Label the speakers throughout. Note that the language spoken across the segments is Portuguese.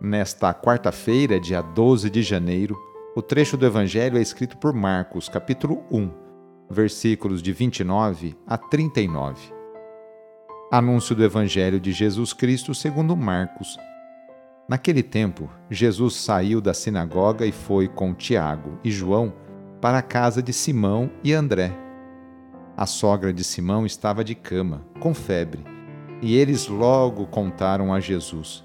Speaker 1: Nesta quarta-feira, dia 12 de janeiro, o trecho do Evangelho é escrito por Marcos, capítulo 1, versículos de 29 a 39. Anúncio do Evangelho de Jesus Cristo segundo Marcos. Naquele tempo, Jesus saiu da sinagoga e foi com Tiago e João para a casa de Simão e André a sogra de Simão estava de cama, com febre, e eles logo contaram a Jesus.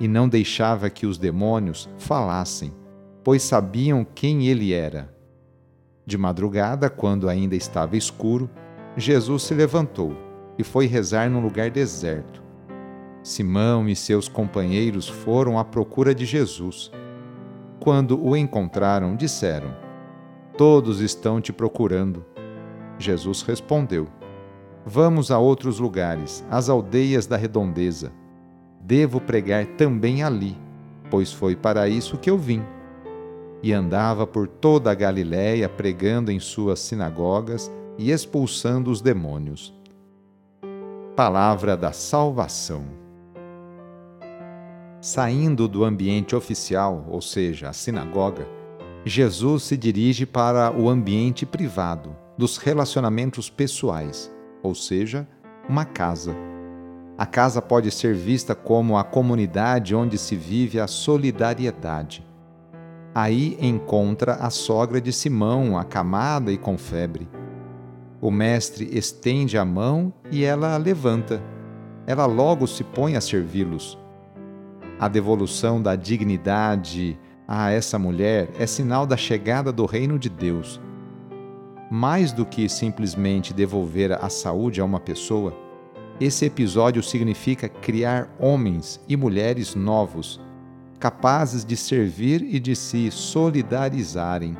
Speaker 1: E não deixava que os demônios falassem, pois sabiam quem ele era. De madrugada, quando ainda estava escuro, Jesus se levantou e foi rezar num lugar deserto. Simão e seus companheiros foram à procura de Jesus. Quando o encontraram, disseram: Todos estão te procurando. Jesus respondeu: Vamos a outros lugares, às aldeias da redondeza. Devo pregar também ali, pois foi para isso que eu vim. E andava por toda a Galiléia pregando em suas sinagogas e expulsando os demônios. Palavra da Salvação. Saindo do ambiente oficial, ou seja, a sinagoga, Jesus se dirige para o ambiente privado, dos relacionamentos pessoais, ou seja, uma casa. A casa pode ser vista como a comunidade onde se vive a solidariedade. Aí encontra a sogra de Simão, acamada e com febre. O mestre estende a mão e ela a levanta. Ela logo se põe a servi-los. A devolução da dignidade a essa mulher é sinal da chegada do reino de Deus mais do que simplesmente devolver a saúde a uma pessoa, esse episódio significa criar homens e mulheres novos, capazes de servir e de se solidarizarem.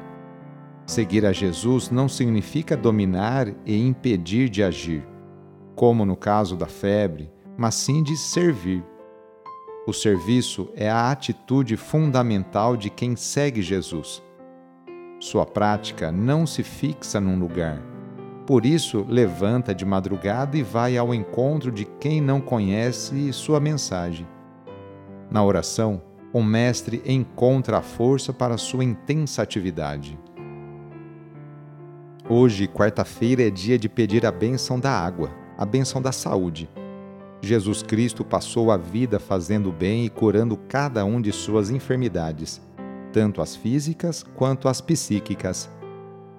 Speaker 1: Seguir a Jesus não significa dominar e impedir de agir, como no caso da febre, mas sim de servir. O serviço é a atitude fundamental de quem segue Jesus sua prática não se fixa num lugar. Por isso, levanta de madrugada e vai ao encontro de quem não conhece sua mensagem. Na oração, o Mestre encontra a força para sua intensa atividade. Hoje, quarta-feira, é dia de pedir a bênção da água, a bênção da saúde. Jesus Cristo passou a vida fazendo bem e curando cada um de suas enfermidades tanto as físicas quanto as psíquicas.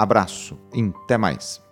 Speaker 1: Abraço e até mais.